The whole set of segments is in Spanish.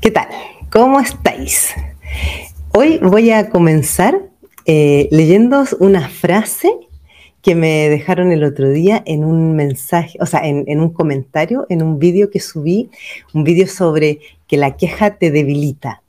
¿Qué tal? ¿Cómo estáis? Hoy voy a comenzar eh, leyendo una frase que me dejaron el otro día en un mensaje, o sea, en, un comentario, en un vídeo que subí, un vídeo sobre que la queja te debilita.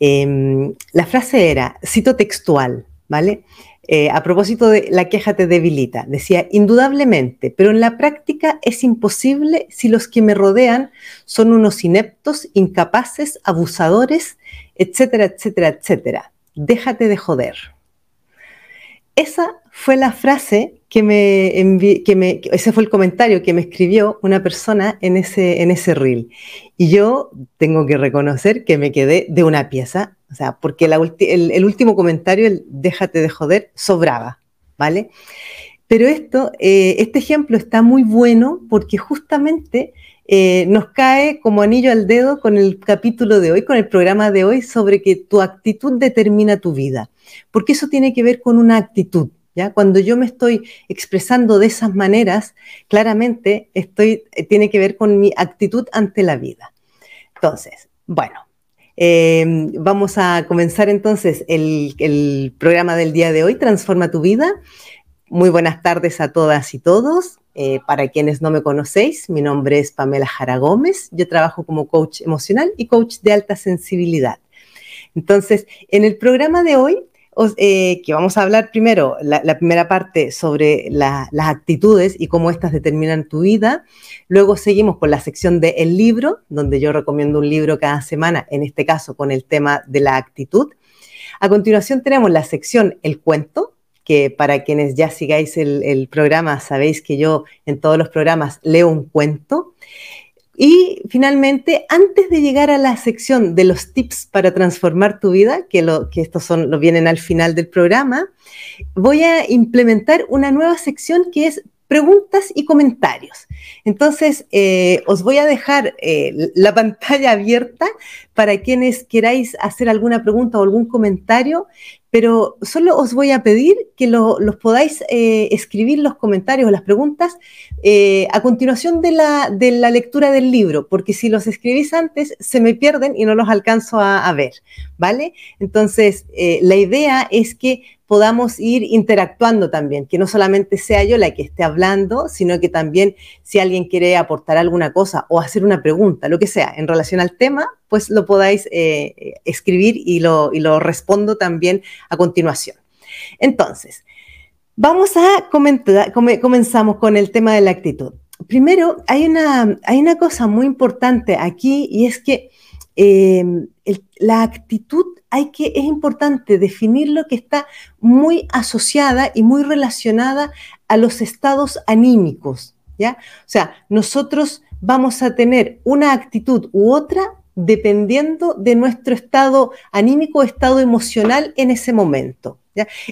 Em, la frase era, cito textual, ¿vale? Eh, a propósito de la queja te debilita, decía, indudablemente, pero en la práctica es imposible si los que me rodean son unos ineptos, incapaces, abusadores, etcétera, etcétera, etcétera. Déjate de joder. Esa fue la frase que me, que me ese fue el comentario que me escribió una persona en ese, en ese reel. Y yo tengo que reconocer que me quedé de una pieza, o sea, porque el, último comentario, el déjate de joder, sobraba, ¿vale? Pero esto, eh, este ejemplo está muy bueno porque justamente eh, nos cae como anillo al dedo con el capítulo de hoy, con el programa de hoy sobre que tu actitud determina tu vida porque eso tiene que ver con una actitud. ¿Ya? Cuando yo me estoy expresando de esas maneras, claramente estoy, eh, tiene que ver con mi actitud ante la vida. Entonces, bueno, em, vamos a comenzar entonces el, programa del día de hoy, Transforma tu vida. Muy buenas tardes a todas y todos. Eh, para quienes no me conocéis, mi nombre es Pamela Jara Gómez. Yo trabajo como coach emocional y coach de alta sensibilidad. Entonces, en el programa de hoy eh, que vamos a hablar primero, la, primera parte sobre las actitudes y cómo éstas determinan tu vida. Luego seguimos con la sección de el libro, donde yo recomiendo un libro cada semana, en este caso con el tema de la actitud. A continuación tenemos la sección el cuento, que para quienes ya sigáis el programa sabéis que yo en todos los programas leo un cuento. Y finalmente, antes de llegar a la sección de los tips para transformar tu vida, que, estos son, lo vienen al final del programa, voy a implementar una nueva sección que es preguntas y comentarios. Entonces, eh, os voy a dejar eh, la pantalla abierta para quienes queráis hacer alguna pregunta o algún comentario, pero solo os voy a pedir que los podáis eh, escribir los comentarios o las preguntas a continuación de la, de la, lectura del libro, porque si los escribís antes se me pierden y no los alcanzo a, a ver, ¿vale? Entonces, la idea es que podamos ir interactuando también, que no solamente sea yo la que esté hablando, sino que también si alguien quiere aportar alguna cosa o hacer una pregunta, lo que sea, en relación al tema, pues lo podáis eh, escribir y lo, lo respondo también a continuación. Entonces, vamos a comentar, comenzamos con el tema de la actitud. Primero, hay una, hay una cosa muy importante aquí y es que eh, la actitud hay que, es importante definir lo que está muy asociada y muy relacionada a los estados anímicos, ¿ya? O sea, nosotros vamos a tener una actitud u otra dependiendo de nuestro estado anímico estado emocional en ese momento.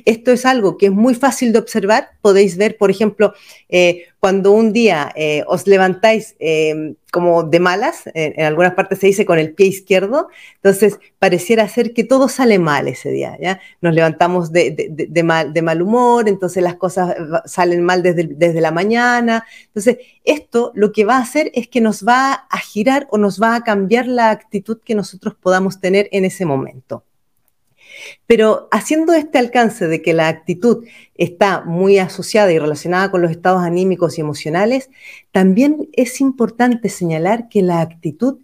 Esto es algo que es muy fácil de observar. Podéis ver, por ejemplo, eh, cuando un día eh, os levantáis eh, como de malas, en algunas partes se dice con el pie izquierdo, entonces pareciera ser que todo sale mal ese día. Nos levantamos de, mal, humor, entonces las cosas salen mal desde, desde la mañana. Entonces, esto lo que va a hacer es que nos va a girar o nos va a cambiar la actitud que nosotros podamos tener en ese momento. Pero haciendo este alcance de que la actitud está muy asociada y relacionada con los estados anímicos y emocionales, también es importante señalar que la actitud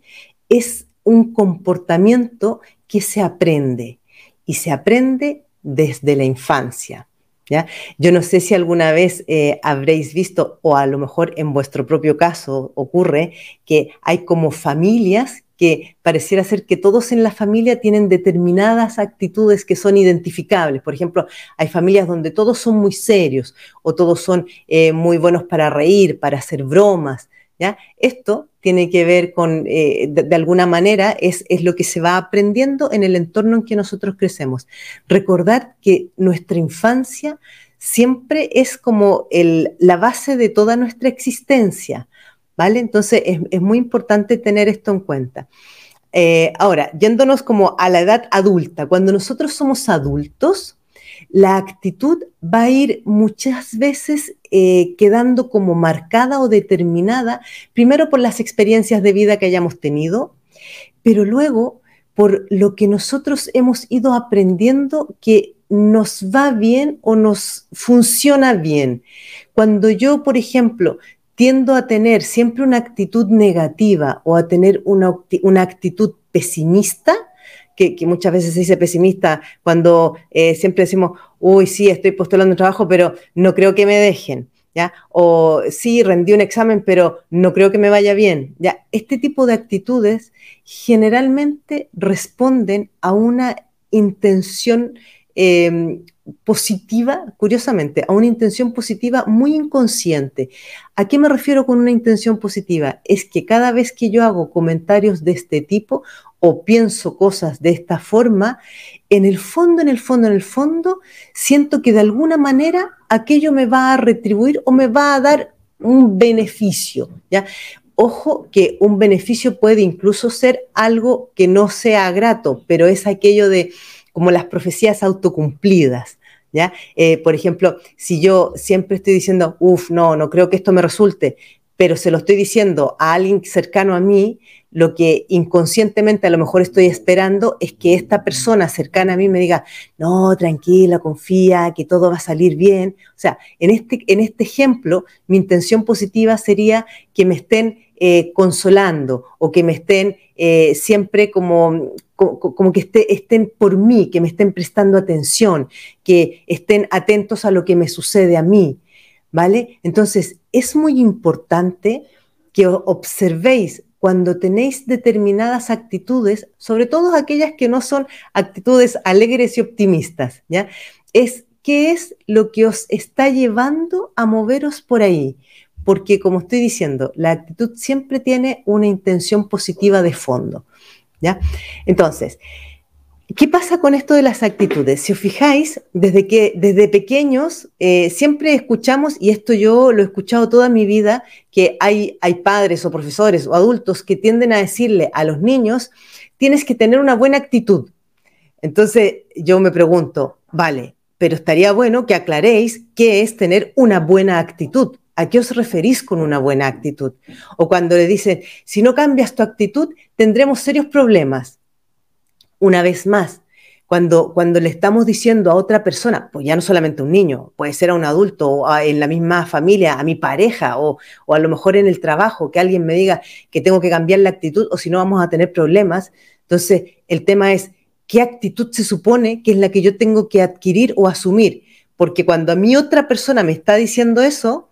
es un comportamiento que se aprende y se aprende desde la infancia. ¿Ya? Yo no sé si alguna vez eh, habréis visto, o a lo mejor en vuestro propio caso ocurre, que hay como familias que pareciera ser que todos en la familia tienen determinadas actitudes que son identificables. Por ejemplo, hay familias donde todos son muy serios o todos son eh, muy buenos para reír, para hacer bromas. ¿ya? Esto tiene que ver con, eh, de, alguna manera, es, es, lo que se va aprendiendo en el entorno en que nosotros crecemos. Recordar que nuestra infancia siempre es como la base de toda nuestra existencia. ¿Vale? Entonces es, muy importante tener esto en cuenta. Eh, ahora, yéndonos como a la edad adulta, cuando nosotros somos adultos, la actitud va a ir muchas veces eh, quedando como marcada o determinada, primero por las experiencias de vida que hayamos tenido, pero luego por lo que nosotros hemos ido aprendiendo que nos va bien o nos funciona bien. Cuando yo, por ejemplo, tiendo a tener siempre una actitud negativa o a tener una, actitud pesimista, que, muchas veces se dice pesimista cuando eh, siempre decimos, uy, sí, estoy postulando un trabajo, pero no creo que me dejen. ¿Ya? O sí, rendí un examen, pero no creo que me vaya bien. ¿ya? Este tipo de actitudes generalmente responden a una intención em, positiva, curiosamente, a una intención positiva muy inconsciente. ¿A qué me refiero con una intención positiva? Es que cada vez que yo hago comentarios de este tipo o pienso cosas de esta forma, en el fondo, en el fondo, en el fondo, siento que de alguna manera aquello me va a retribuir o me va a dar un beneficio, ¿ya? Ojo que un beneficio puede incluso ser algo que no sea grato, pero es aquello de como las profecías autocumplidas. ¿Ya? Eh, por ejemplo, si yo siempre estoy diciendo, uff, no, no creo que esto me resulte, pero se lo estoy diciendo a alguien cercano a mí, lo que inconscientemente a lo mejor estoy esperando es que esta persona cercana a mí me diga, no, tranquila, confía, que todo va a salir bien. O sea, en este, en este ejemplo, mi intención positiva sería que me estén eh, consolando o que me estén eh, siempre como, como, que estén por mí, que me estén prestando atención, que estén atentos a lo que me sucede a mí, ¿vale? Entonces, es muy importante que observéis cuando tenéis determinadas actitudes, sobre todo aquellas que no son actitudes alegres y optimistas, ¿ya? Es qué es lo que os está llevando a moveros por ahí porque como estoy diciendo, la actitud siempre tiene una intención positiva de fondo. ¿Ya? Entonces, ¿qué pasa con esto de las actitudes? Si os fijáis, desde que desde pequeños eh, siempre escuchamos, y esto yo lo he escuchado toda mi vida, que hay, hay padres o profesores o adultos que tienden a decirle a los niños, tienes que tener una buena actitud. Entonces yo me pregunto, vale, pero estaría bueno que aclaréis qué es tener una buena actitud, ¿A qué os referís con una buena actitud? O cuando le dicen, si no cambias tu actitud, tendremos serios problemas. Una vez más, cuando, cuando le estamos diciendo a otra persona, pues ya no solamente a un niño, puede ser a un adulto, o en la misma familia, a mi pareja, o, o a lo mejor en el trabajo, que alguien me diga que tengo que cambiar la actitud o si no vamos a tener problemas. Entonces, el tema es, ¿qué actitud se supone que es la que yo tengo que adquirir o asumir? Porque cuando a mí otra persona me está diciendo eso,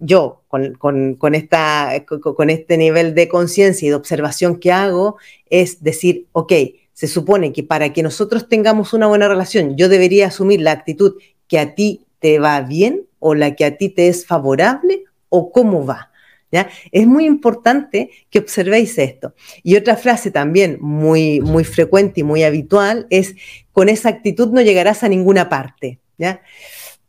yo, con, esta, con este nivel de conciencia y de observación que hago, es decir, ok, se supone que para que nosotros tengamos una buena relación, yo debería asumir la actitud que a ti te va bien o la que a ti te es favorable o cómo va. ¿Ya? Es muy importante que observéis esto. Y otra frase también muy, muy frecuente y muy habitual es, con esa actitud no llegarás a ninguna parte. ¿ya?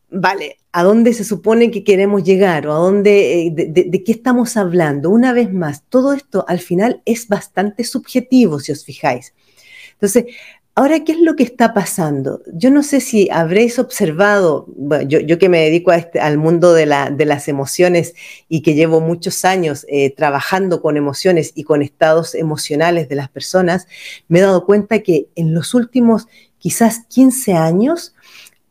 Vale, ¿a dónde se supone que queremos llegar o a dónde, eh, de, qué estamos hablando? Una vez más, todo esto al final es bastante subjetivo, si os fijáis. Entonces, ahora, ¿qué es lo que está pasando? Yo no sé si habréis observado, yo, que me dedico este, al mundo de, las emociones y que llevo muchos años eh, trabajando con emociones y con estados emocionales de las personas, me he dado cuenta que en los últimos quizás 15 años,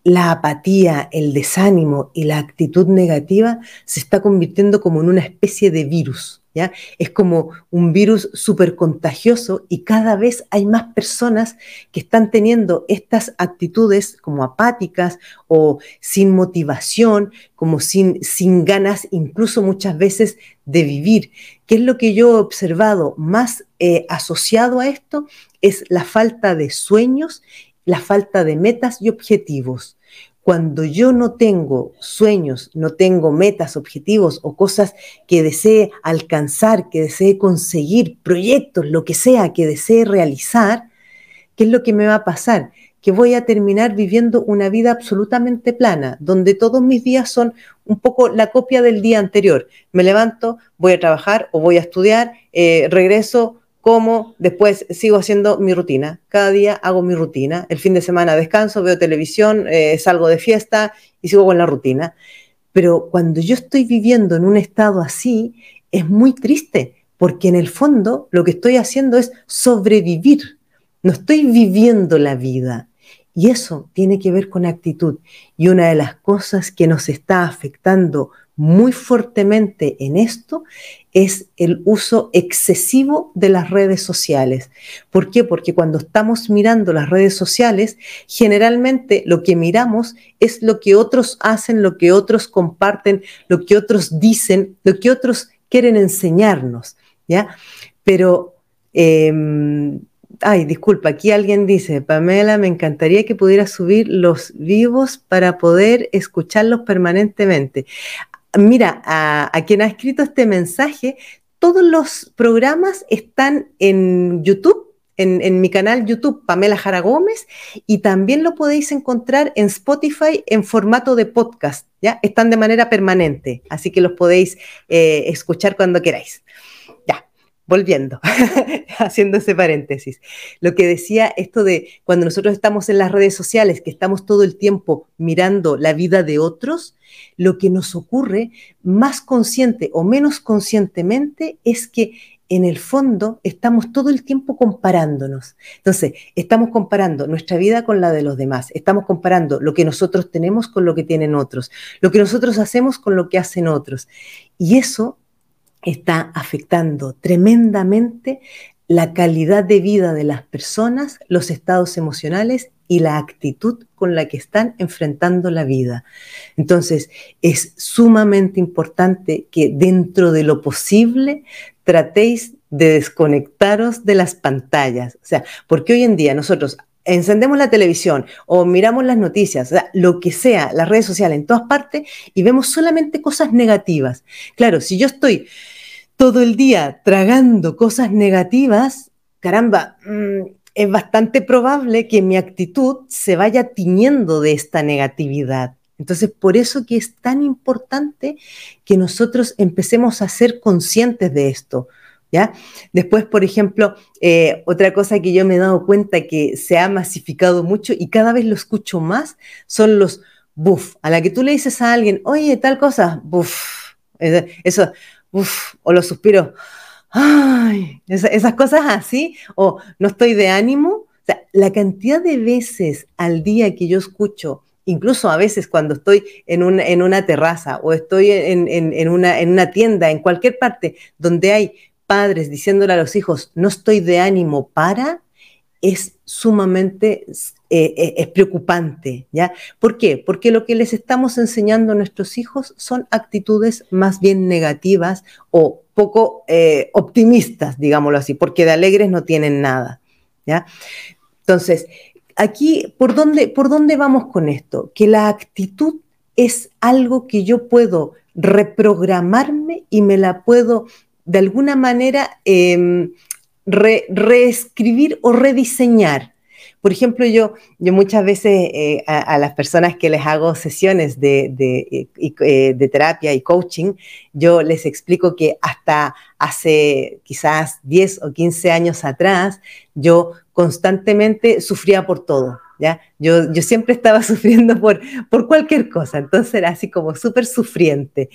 la apatía, el desánimo y la actitud negativa se está convirtiendo como en una especie de virus. ¿ya? Es como un virus súper contagioso y cada vez hay más personas que están teniendo estas actitudes como apáticas o sin motivación, como sin, sin ganas, incluso muchas veces de vivir. ¿Qué es lo que yo he observado más eh, asociado a esto? Es la falta de sueños, la falta de metas y objetivos cuando yo no tengo sueños, no tengo metas, objetivos o cosas que desee alcanzar, que desee conseguir, proyectos, lo que sea que desee realizar, ¿qué es lo que me va a pasar? Que voy a terminar viviendo una vida absolutamente plana, donde todos mis días son un poco la copia del día anterior. Me levanto, voy a trabajar o voy a estudiar, eh, regreso, como después sigo haciendo mi rutina. Cada día hago mi rutina. El fin de semana descanso, veo televisión, eh, salgo de fiesta y sigo con la rutina. Pero cuando yo estoy viviendo en un estado así, es muy triste porque en el fondo lo que estoy haciendo es sobrevivir, no estoy viviendo la vida. Y eso tiene que ver con actitud. Y una de las cosas que nos está afectando muy fuertemente en esto es el uso excesivo de las redes sociales. ¿Por qué? Porque cuando estamos mirando las redes sociales, generalmente lo que miramos es lo que otros hacen, lo que otros comparten, lo que otros dicen, lo que otros quieren enseñarnos, ¿ya? Pero, em, ay, disculpa, aquí alguien dice, Pamela, me encantaría que pudiera subir los vivos para poder escucharlos permanentemente mira, a, quien ha escrito este mensaje, todos los programas están en YouTube en, mi canal YouTube, Pamela Jara Gómez, y también lo podéis encontrar en Spotify en formato de podcast, ¿ya? Están de manera permanente, así que los podéis eh, escuchar cuando queráis volviendo, haciendo ese paréntesis, lo que decía esto de cuando nosotros estamos en las redes sociales, que estamos todo el tiempo mirando la vida de otros, lo que nos ocurre más consciente o menos conscientemente es que en el fondo estamos todo el tiempo comparándonos. Entonces, estamos comparando nuestra vida con la de los demás, estamos comparando lo que nosotros tenemos con lo que tienen otros, lo que nosotros hacemos con lo que hacen otros. Y eso está afectando tremendamente la calidad de vida de las personas, los estados emocionales y la actitud con la que están enfrentando la vida. Entonces, es sumamente importante que dentro de lo posible tratéis de desconectaros de las pantallas. O sea, porque hoy en día nosotros encendemos la televisión o miramos las noticias, o sea, lo que sea, las redes sociales en todas partes y vemos solamente cosas negativas. Claro, si yo estoy todo el día tragando cosas negativas, caramba, mm, es bastante probable que mi actitud se vaya tiñendo de esta negatividad. Entonces, por eso que es tan importante que nosotros empecemos a ser conscientes de esto. ¿Ya? Después, por ejemplo, eh, otra cosa que yo me he dado cuenta que se ha masificado mucho y cada vez lo escucho más son los buff. A la que tú le dices a alguien, oye, tal cosa, buff. Eso, o los suspiros, ay, esas, cosas así, o no estoy de ánimo. O sea, la cantidad de veces al día que yo escucho, incluso a veces cuando estoy en una, en una terraza o estoy en, una, en una tienda, en cualquier parte donde hay padres diciéndole a los hijos, no estoy de ánimo para, es sumamente eh, eh, es preocupante, ¿ya? ¿Por qué? Porque lo que les estamos enseñando a nuestros hijos son actitudes más bien negativas o poco eh, optimistas, digámoslo así, porque de alegres no tienen nada, ¿ya? Entonces, aquí, ¿por dónde, ¿por dónde vamos con esto? Que la actitud es algo que yo puedo reprogramarme y me la puedo de alguna manera em, reescribir o rediseñar. Por ejemplo, yo, yo muchas veces eh, a, las personas que les hago sesiones de, de, eh, de, terapia y coaching, yo les explico que hasta hace quizás 10 o 15 años atrás, yo constantemente sufría por todo. ¿Ya? Yo, yo siempre estaba sufriendo por, por cualquier cosa, entonces era así como súper sufriente.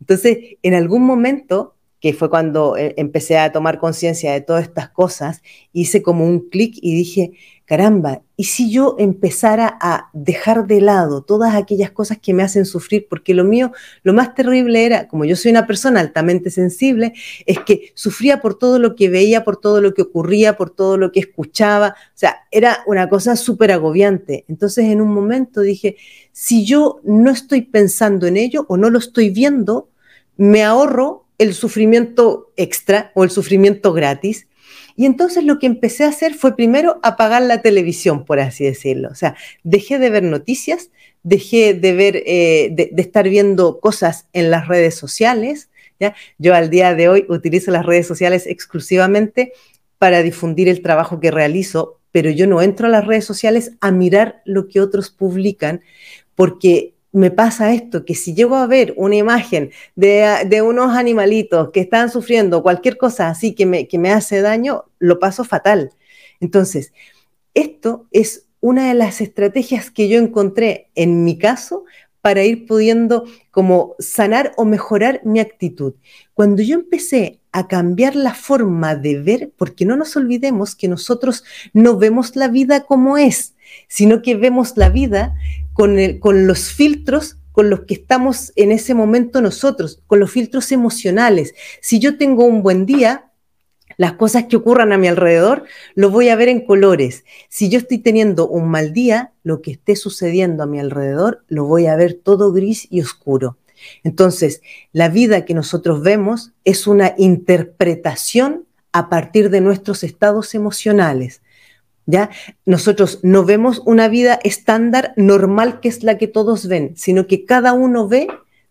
Entonces, en algún momento que fue cuando eh, empecé a tomar conciencia de todas estas cosas, hice como un clic y dije, caramba, ¿y si yo empezara a dejar de lado todas aquellas cosas que me hacen sufrir? Porque lo mío, lo más terrible era, como yo soy una persona altamente sensible, es que sufría por todo lo que veía, por todo lo que ocurría, por todo lo que escuchaba. O sea, era una cosa súper agobiante. Entonces, en un momento dije, si yo no estoy pensando en ello o no lo estoy viendo, me ahorro el sufrimiento extra o el sufrimiento gratis. Y entonces lo que empecé a hacer fue primero apagar la televisión, por así decirlo. O sea, dejé de ver noticias, dejé de ver, eh, de, estar viendo cosas en las redes sociales. ¿ya? Yo al día de hoy utilizo las redes sociales exclusivamente para difundir el trabajo que realizo, pero yo no entro a las redes sociales a mirar lo que otros publican, porque me pasa esto, que si llego a ver una imagen de, unos animalitos que están sufriendo cualquier cosa así que me, que me hace daño, lo paso fatal. Entonces, esto es una de las estrategias que yo encontré en mi caso para ir pudiendo como sanar o mejorar mi actitud. Cuando yo empecé a cambiar la forma de ver, porque no nos olvidemos que nosotros no vemos la vida como es, sino que vemos la vida con, los filtros con los que estamos en ese momento nosotros, con los filtros emocionales. Si yo tengo un buen día, las cosas que ocurran a mi alrededor, lo voy a ver en colores. Si yo estoy teniendo un mal día, lo que esté sucediendo a mi alrededor, lo voy a ver todo gris y oscuro. Entonces, la vida que nosotros vemos es una interpretación a partir de nuestros estados emocionales. ¿Ya? Nosotros no vemos una vida estándar normal que es la que todos ven, sino que cada uno ve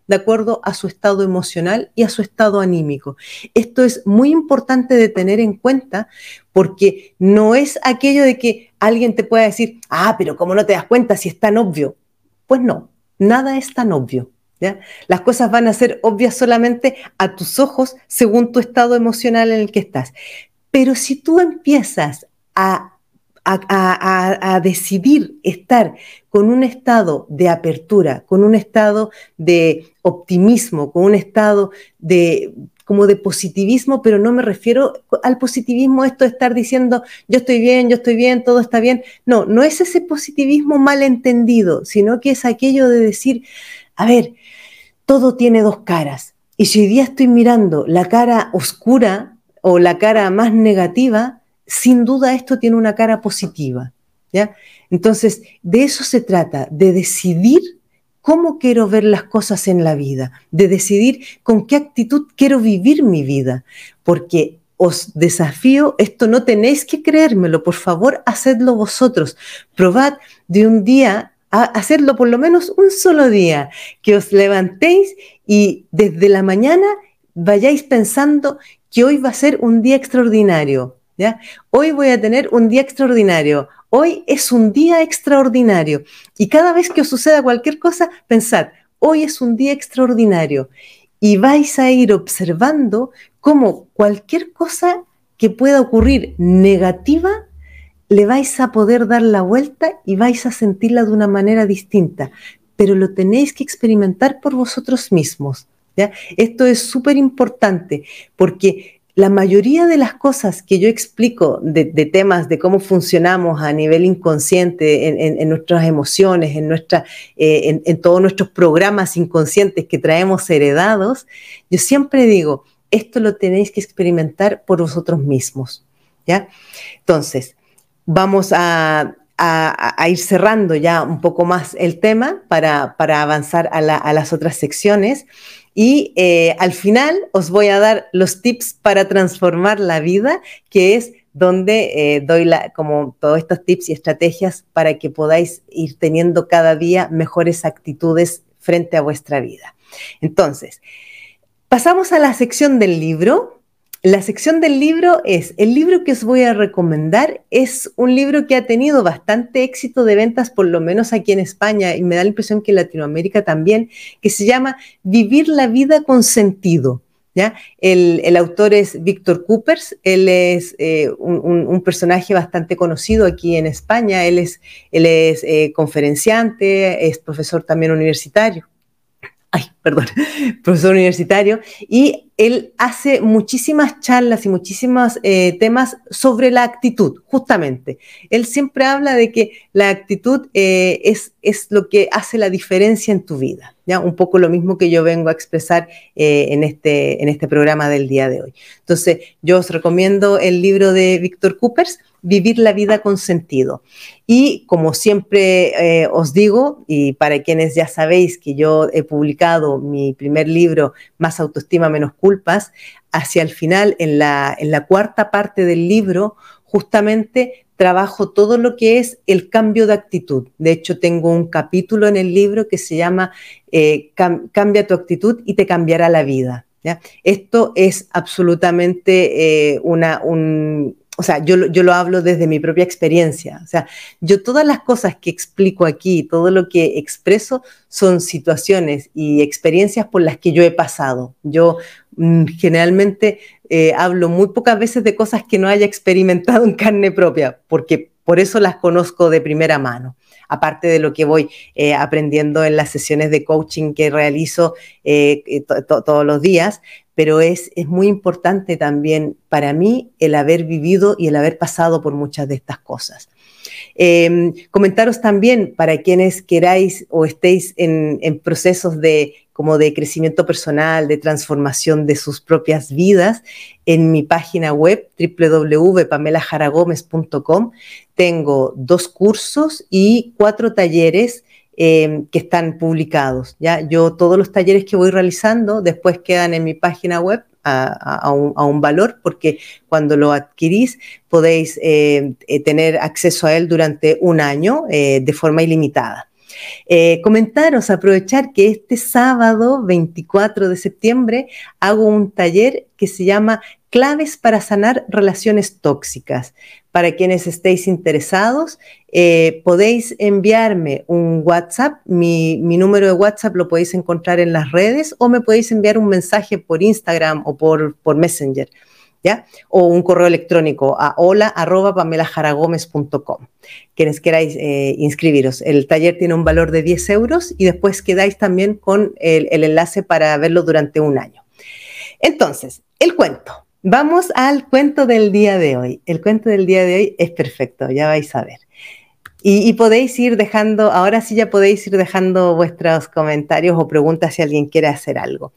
de acuerdo a su estado emocional y a su estado anímico. Esto es muy importante de tener en cuenta porque no es aquello de que alguien te pueda decir, ah, pero ¿cómo no te das cuenta si es tan obvio? Pues no, nada es tan obvio. ¿ya? Las cosas van a ser obvias solamente a tus ojos según tu estado emocional en el que estás. Pero si tú empiezas a decidir estar con un estado de apertura, con un estado de optimismo, con un estado de como de positivismo, pero no me refiero al positivismo esto de estar diciendo yo estoy bien, yo estoy bien, todo está bien. No, no es ese positivismo malentendido, sino que es aquello de decir, a ver, todo tiene dos caras. Y si hoy día estoy mirando la cara oscura o la cara más negativa, sin duda esto tiene una cara positiva. ¿ya? Entonces, de eso se trata, de decidir cómo quiero ver las cosas en la vida, de decidir con qué actitud quiero vivir mi vida, porque os desafío, esto no tenéis que creérmelo, por favor, hacedlo vosotros. Probad de un día a hacerlo por lo menos un solo día, que os levantéis y desde la mañana vayáis pensando que hoy va a ser un día extraordinario, Hoy voy a tener un día extraordinario. Hoy es un día extraordinario. Y cada vez que os suceda cualquier cosa, pensad, hoy es un día extraordinario. Y vais a ir observando cómo cualquier cosa que pueda ocurrir negativa, le vais a poder dar la vuelta y vais a sentirla de una manera distinta. Pero lo tenéis que experimentar por vosotros mismos. Esto es súper importante porque la mayoría de las cosas que yo explico de, temas de cómo funcionamos a nivel inconsciente, en, nuestras emociones, en, nuestra, eh, en, todos nuestros programas inconscientes que traemos heredados, yo siempre digo, esto lo tenéis que experimentar por vosotros mismos. ¿ya? Entonces, vamos a, ir cerrando ya un poco más el tema para, avanzar a, a las otras secciones. Y eh, al final os voy a dar los tips para transformar la vida, que es donde eh, doy como todos estos tips y estrategias para que podáis ir teniendo cada día mejores actitudes frente a vuestra vida. Entonces, pasamos a la sección del libro, la sección del libro es, el libro que os voy a recomendar es un libro que ha tenido bastante éxito de ventas, por lo menos aquí en España, y me da la impresión que en Latinoamérica también, que se llama Vivir la vida con sentido. ¿ya? El, autor es Víctor Coopers, él es eh, un, personaje bastante conocido aquí en España, él es, él es eh, conferenciante, es profesor también universitario ay, perdón, profesor universitario, y él hace muchísimas charlas y muchísimos eh, temas sobre la actitud, justamente. Él siempre habla de que la actitud eh, es, es lo que hace la diferencia en tu vida. ¿ya? Un poco lo mismo que yo vengo a expresar eh, en, este, en este programa del día de hoy. Entonces, yo os recomiendo el libro de Víctor Coopers, Vivir la vida con sentido. Y como siempre eh, os digo, y para quienes ya sabéis que yo he publicado mi primer libro, Más autoestima, menos culpas, hacia el final, en la, en la cuarta parte del libro, justamente trabajo todo lo que es el cambio de actitud. De hecho, tengo un capítulo en el libro que se llama eh, Cambia tu actitud y te cambiará la vida. Esto es absolutamente eh, una, un, o sea, yo, yo, lo hablo desde mi propia experiencia. O sea, yo todas las cosas que explico aquí, todo lo que expreso son situaciones y experiencias por las que yo he pasado. Yo mm, generalmente eh, hablo muy pocas veces de cosas que no haya experimentado en carne propia, porque por eso las conozco de primera mano, aparte de lo que voy eh, aprendiendo en las sesiones de coaching que realizo eh, todos los días, pero es, es muy importante también para mí el haber vivido y el haber pasado por muchas de estas cosas. Em, comentaros también para quienes queráis o estéis en, procesos de como de crecimiento personal, de transformación de sus propias vidas, en mi página web www.pamelajaragomez.com tengo dos cursos y cuatro talleres em, que están publicados. ¿ya? Yo todos los talleres que voy realizando después quedan en mi página web a, un, valor, porque cuando lo adquirís podéis eh, eh, tener acceso a él durante un año eh, de forma ilimitada. Comentaros, aprovechar que este sábado 24 de septiembre hago un taller que se llama Claves para sanar relaciones tóxicas. Para quienes estéis interesados, eh, podéis enviarme un WhatsApp. Mi, número de WhatsApp lo podéis encontrar en las redes o me podéis enviar un mensaje por Instagram o por Messenger. ¿Ya? O un correo electrónico a hola.pamelajaragomez.com. Quienes queráis eh, inscribiros. El taller tiene un valor de 10 euros y después quedáis también con el, el enlace para verlo durante un año. Entonces, el cuento. Vamos al cuento del día de hoy. El cuento del día de hoy es perfecto, ya vais a ver. Y, podéis ir dejando, ahora sí ya podéis ir dejando vuestros comentarios o preguntas si alguien quiere hacer algo.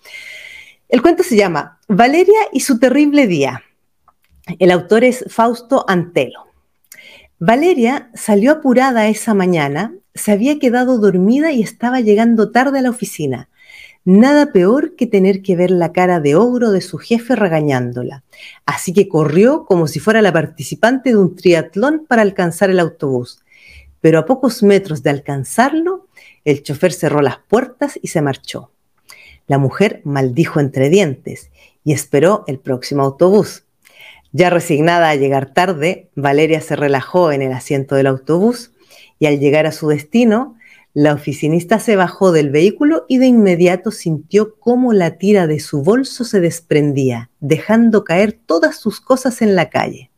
El cuento se llama Valeria y su terrible día. El autor es Fausto Antelo. Valeria salió apurada esa mañana, se había quedado dormida y estaba llegando tarde a la oficina. Nada peor que tener que ver la cara de ogro de su jefe regañándola. Así que corrió como si fuera la participante de un triatlón para alcanzar el autobús. Pero a pocos metros de alcanzarlo, el chofer cerró las puertas y se marchó. La mujer maldijo entre dientes y esperó el próximo autobús. Ya resignada a llegar tarde, Valeria se relajó en el asiento del autobús y al llegar a su destino, la oficinista se bajó del vehículo y de inmediato sintió cómo la tira de su bolso se desprendía, dejando caer todas sus cosas en la calle.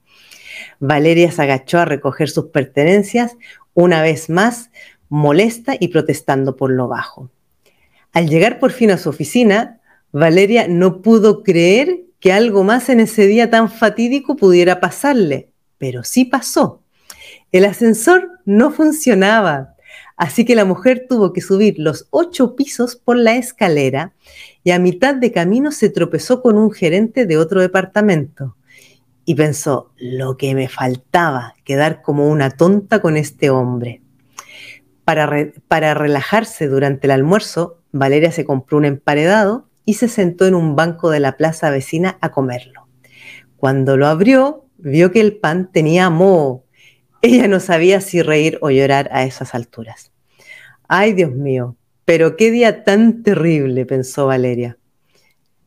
Valeria se agachó a recoger sus pertenencias, una vez más molesta y protestando por lo bajo. Al llegar por fin a su oficina, Valeria no pudo creer que algo más en ese día tan fatídico pudiera pasarle, pero sí pasó. El ascensor no funcionaba. Así que la mujer tuvo que subir los ocho pisos por la escalera y a mitad de camino se tropezó con un gerente de otro departamento. Y pensó, lo que me faltaba, quedar como una tonta con este hombre. Para, para relajarse durante el almuerzo, Valeria se compró un emparedado y se sentó en un banco de la plaza vecina a comerlo. Cuando lo abrió, vio que el pan tenía moho ella no sabía si reír o llorar a esas alturas. Ay, Dios mío, pero qué día tan terrible, pensó Valeria.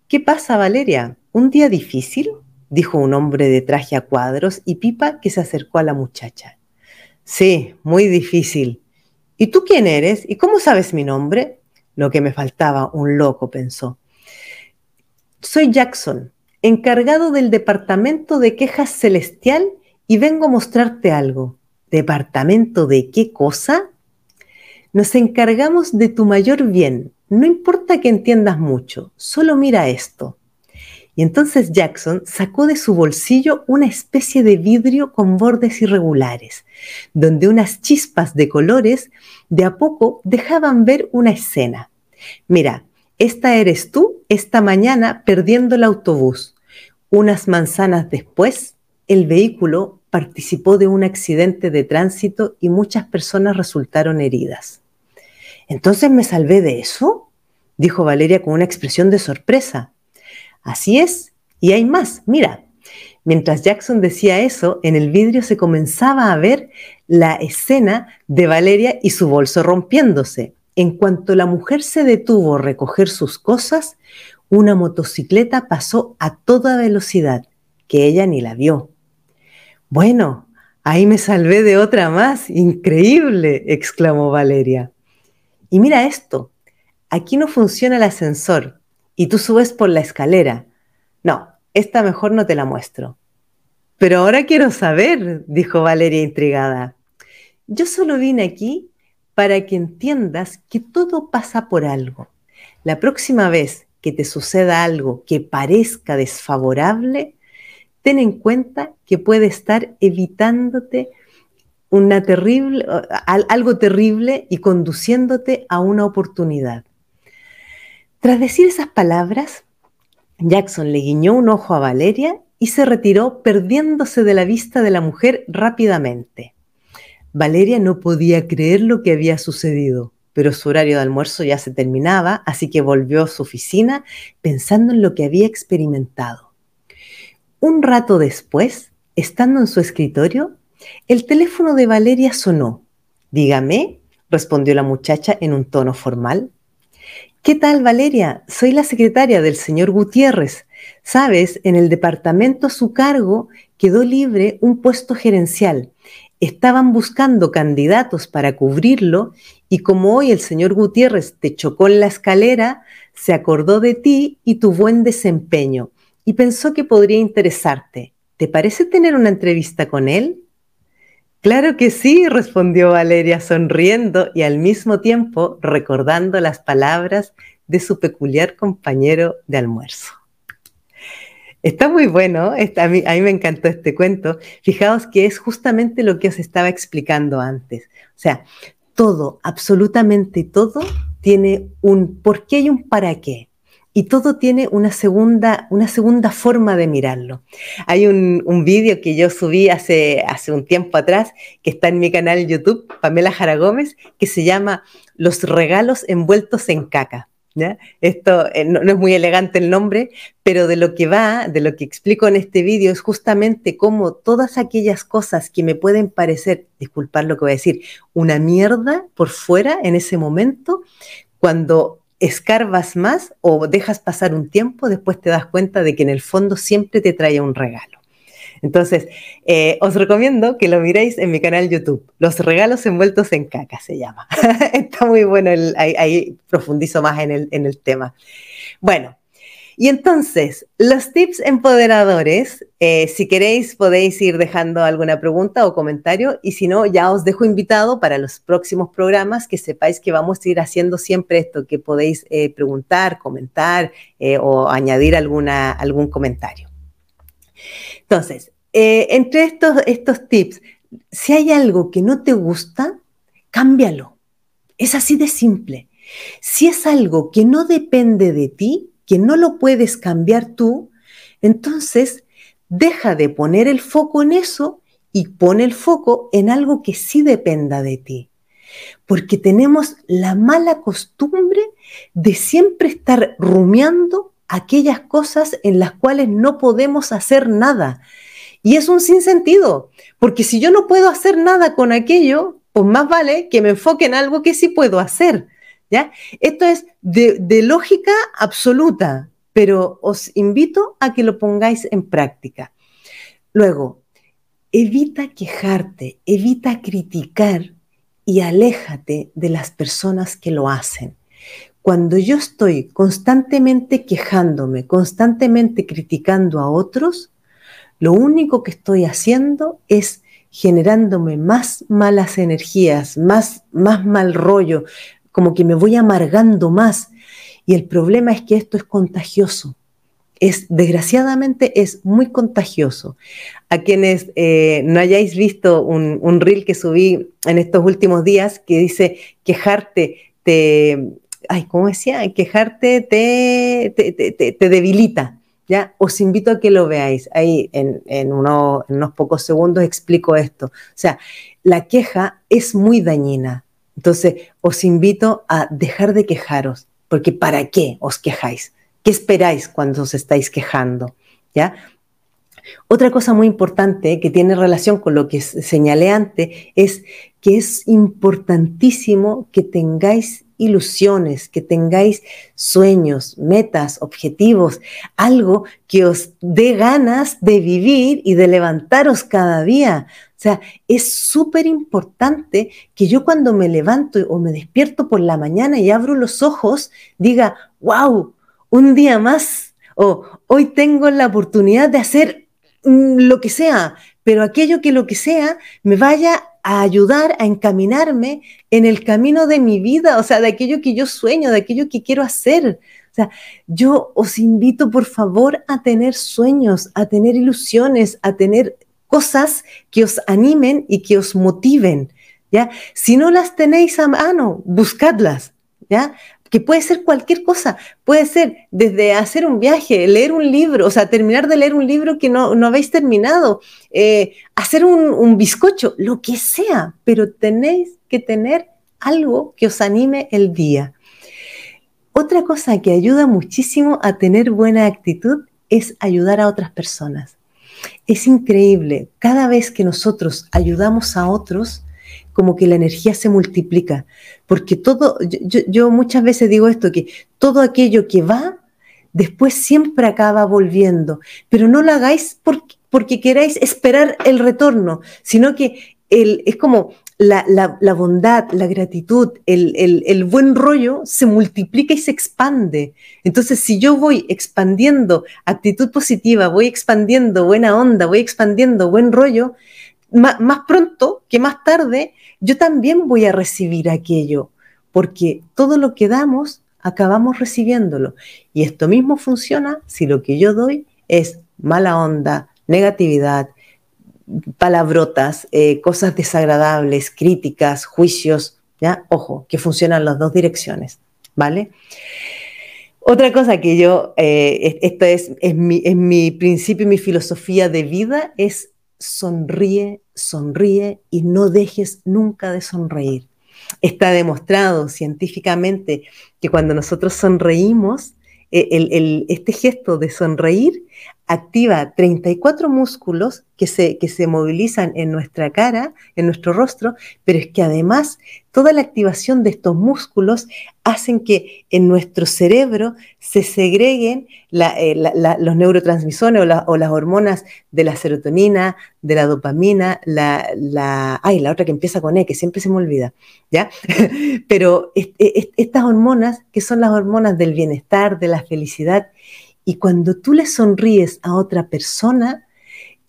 ¿Qué pasa, Valeria? ¿Un día difícil? dijo un hombre de traje a cuadros y pipa que se acercó a la muchacha. Sí, muy difícil. ¿Y tú quién eres? ¿Y cómo sabes mi nombre? Lo que me faltaba, un loco, pensó. Soy Jackson, encargado del Departamento de Quejas Celestial y vengo a mostrarte algo. ¿Departamento de qué cosa? Nos encargamos de tu mayor bien. No importa que entiendas mucho, solo mira esto. Y entonces Jackson sacó de su bolsillo una especie de vidrio con bordes irregulares, donde unas chispas de colores de a poco dejaban ver una escena. Mira, esta eres tú esta mañana perdiendo el autobús. Unas manzanas después, el vehículo participó de un accidente de tránsito y muchas personas resultaron heridas. ¿Entonces me salvé de eso? dijo Valeria con una expresión de sorpresa. Así es, y hay más, mira. Mientras Jackson decía eso, en el vidrio se comenzaba a ver la escena de Valeria y su bolso rompiéndose. En cuanto la mujer se detuvo a recoger sus cosas, una motocicleta pasó a toda velocidad, que ella ni la vio. Bueno, ahí me salvé de otra más. Increíble, exclamó Valeria. Y mira esto, aquí no funciona el ascensor y tú subes por la escalera. No, esta mejor no te la muestro. Pero ahora quiero saber, dijo Valeria intrigada. Yo solo vine aquí para que entiendas que todo pasa por algo. La próxima vez que te suceda algo que parezca desfavorable, ten en cuenta que puede estar evitándote algo terrible y conduciéndote a una oportunidad. Tras decir esas palabras, Jackson le guiñó un ojo a Valeria y se retiró perdiéndose de la vista de la mujer rápidamente. Valeria no podía creer lo que había sucedido, pero su horario de almuerzo ya se terminaba, así que volvió a su oficina pensando en lo que había experimentado. Un rato después, estando en su escritorio, el teléfono de Valeria sonó. Dígame, respondió la muchacha en un tono formal. ¿Qué tal, Valeria? Soy la secretaria del señor Gutiérrez. Sabes, en el departamento a su cargo quedó libre un puesto gerencial. Estaban buscando candidatos para cubrirlo y como hoy el señor Gutiérrez te chocó en la escalera, se acordó de ti y tu buen desempeño y pensó que podría interesarte. ¿Te parece tener una entrevista con él? Claro que sí, respondió Valeria sonriendo y al mismo tiempo recordando las palabras de su peculiar compañero de almuerzo. Está muy bueno, a, mí, a, mí, me encantó este cuento. Fijaos que es justamente lo que os estaba explicando antes. O sea, todo, absolutamente todo, tiene un por qué y un para qué y todo tiene una segunda, una segunda forma de mirarlo. Hay un, vídeo que yo subí hace, hace un tiempo atrás, que está en mi canal YouTube, Pamela Jara Gómez, que se llama Los regalos envueltos en caca. Esto eh, no, es muy elegante el nombre, pero de lo que va, de lo que explico en este vídeo es justamente cómo todas aquellas cosas que me pueden parecer, disculpar lo que voy a decir, una mierda por fuera en ese momento, cuando escarbas más o dejas pasar un tiempo, después te das cuenta de que en el fondo siempre te trae un regalo. Entonces, eh, os recomiendo que lo miréis en mi canal YouTube. Los regalos envueltos en caca se llama. Está muy bueno, ahí, profundizo más en el, en el tema. Bueno, y entonces, los tips empoderadores, eh, si queréis podéis ir dejando alguna pregunta o comentario y si no, ya os dejo invitado para los próximos programas que sepáis que vamos a ir haciendo siempre esto, que podéis eh, preguntar, comentar o añadir alguna, algún comentario. Entonces, entre estos, estos tips, si hay algo que no te gusta, cámbialo. Es así de simple. Si es algo que no depende de ti, que no lo puedes cambiar tú, entonces deja de poner el foco en eso y pone el foco en algo que sí dependa de ti. Porque tenemos la mala costumbre de siempre estar rumiando aquellas cosas en las cuales no podemos hacer nada. Y es un sinsentido, porque si yo no puedo hacer nada con aquello, pues más vale que me enfoque en algo que sí puedo hacer. ¿ya? Esto es de, lógica absoluta, pero os invito a que lo pongáis en práctica. Luego, evita quejarte, evita criticar y aléjate de las personas que lo hacen. Cuando yo estoy constantemente quejándome, constantemente criticando a otros, lo único que estoy haciendo es generándome más malas energías, más, más mal rollo, como que me voy amargando más. Y el problema es que esto es contagioso. Es, desgraciadamente es muy contagioso. A quienes eh, no hayáis visto un, reel que subí en estos últimos días que dice quejarte te, ay, ¿cómo decía? Quejarte te, te, debilita. ¿Ya? Os invito a que lo veáis. Ahí en, unos pocos segundos explico esto. O sea, la queja es muy dañina. Entonces, os invito a dejar de quejaros, porque ¿para qué os quejáis? ¿Qué esperáis cuando os estáis quejando? ¿Ya? Otra cosa muy importante que tiene relación con lo que señalé antes es que es importantísimo que tengáis ilusiones, que tengáis sueños, metas, objetivos, algo que os dé ganas de vivir y de levantaros cada día. O sea, es súper importante que yo cuando me levanto o me despierto por la mañana y abro los ojos, diga, wow, un día más, o hoy tengo la oportunidad de hacer mm, lo que sea, pero aquello que lo que sea me vaya a ayudar a encaminarme en el camino de mi vida, o sea, de aquello que yo sueño, de aquello que quiero hacer. O sea, yo os invito por favor a tener sueños, a tener ilusiones, a tener cosas que os animen y que os motiven, ¿ya? Si no las tenéis a mano, buscadlas, ¿ya? Que puede ser cualquier cosa, puede ser desde hacer un viaje, leer un libro, o sea, terminar de leer un libro que no, habéis terminado, eh, hacer un, un bizcocho, lo que sea, pero tenéis que tener algo que os anime el día. Otra cosa que ayuda muchísimo a tener buena actitud es ayudar a otras personas. Es increíble, cada vez que nosotros ayudamos a otros, como que la energía se multiplica, porque todo, yo, muchas veces digo esto, que todo aquello que va, después siempre acaba volviendo, pero no lo hagáis porque, queráis esperar el retorno, sino que es como la, bondad, la gratitud, el, buen rollo se multiplica y se expande. Entonces, si yo voy expandiendo actitud positiva, voy expandiendo buena onda, voy expandiendo buen rollo, más, pronto que más tarde, yo también voy a recibir aquello, porque todo lo que damos, acabamos recibiéndolo. Y esto mismo funciona si lo que yo doy es mala onda, negatividad, palabrotas, eh, cosas desagradables, críticas, juicios, ¿ya? Ojo, que funcionan las dos direcciones, ¿vale? Otra cosa que yo, eh, esto es, es, mi, es mi principio y mi filosofía de vida, es sonríe, sonríe y no dejes nunca de sonreír. Está demostrado científicamente que cuando nosotros sonreímos, e, este gesto de sonreír activa 34 músculos que se, que se movilizan en nuestra cara, en nuestro rostro, pero es que además toda la activación de estos músculos hacen que en nuestro cerebro se segreguen eh, los neurotransmisores o, las hormonas de la serotonina, de la dopamina, la, la, ay, la otra que empieza con E, que siempre se me olvida, ¿ya? pero estas hormonas, que son las hormonas del bienestar, de la felicidad, y cuando tú le sonríes a otra persona,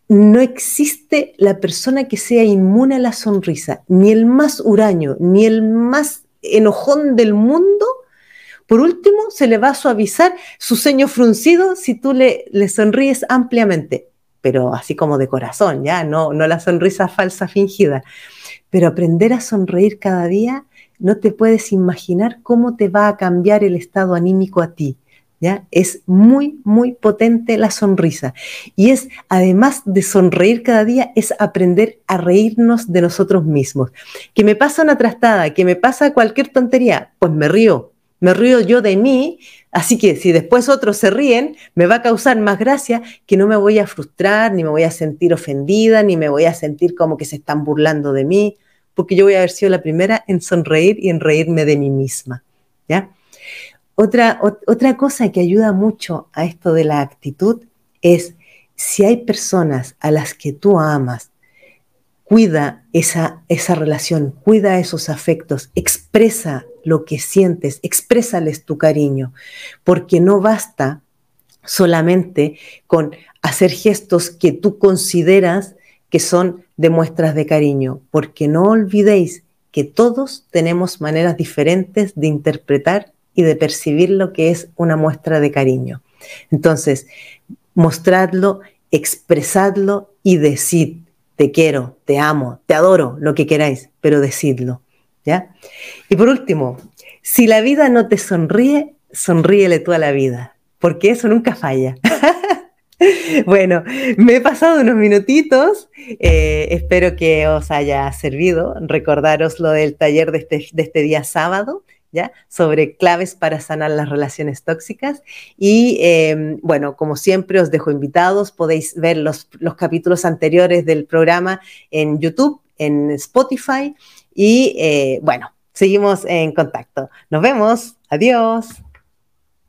no existe la persona que sea inmune a la sonrisa, ni el más huraño, ni el más enojón del mundo. Por último, se le va a suavizar su ceño fruncido si tú le, le sonríes ampliamente, pero así como de corazón, ya, no, no la sonrisa falsa fingida. Pero aprender a sonreír cada día, no te puedes imaginar cómo te va a cambiar el estado anímico a ti. Es muy, muy potente la sonrisa. Y es, además de sonreír cada día, es aprender a reírnos de nosotros mismos. Que me pasa una trastada, que me pasa cualquier tontería, pues me río. Me río yo de mí, así que si después otros se ríen, me va a causar más gracia que no me voy a frustrar, ni me voy a sentir ofendida, ni me voy a sentir como que se están burlando de mí, porque yo voy a haber sido la primera en sonreír y en reírme de mí misma. ¿Ya? Otra, otra cosa que ayuda mucho a esto de la actitud es si hay personas a las que tú amas, cuida esa, esa relación, cuida esos afectos, expresa lo que sientes, exprésales tu cariño, porque no basta solamente con hacer gestos que tú consideras que son de muestras de cariño, porque no olvidéis que todos tenemos maneras diferentes de interpretar y de percibir lo que es una muestra de cariño. Entonces, mostradlo, expresadlo y decid, te quiero, te amo, te adoro, lo que queráis, pero decidlo. ¿ya? Y por último, si la vida no te sonríe, sonríele tú a la vida, porque eso nunca falla. Bueno, me he pasado unos minutitos, eh, espero que os haya servido. Recordaros lo del taller de este, de este día sábado, sobre claves para sanar las relaciones tóxicas. Y em, bueno, como siempre os dejo invitados, podéis ver los, los capítulos anteriores del programa en YouTube, en Spotify y eh, bueno, seguimos en contacto. Nos vemos. Adiós.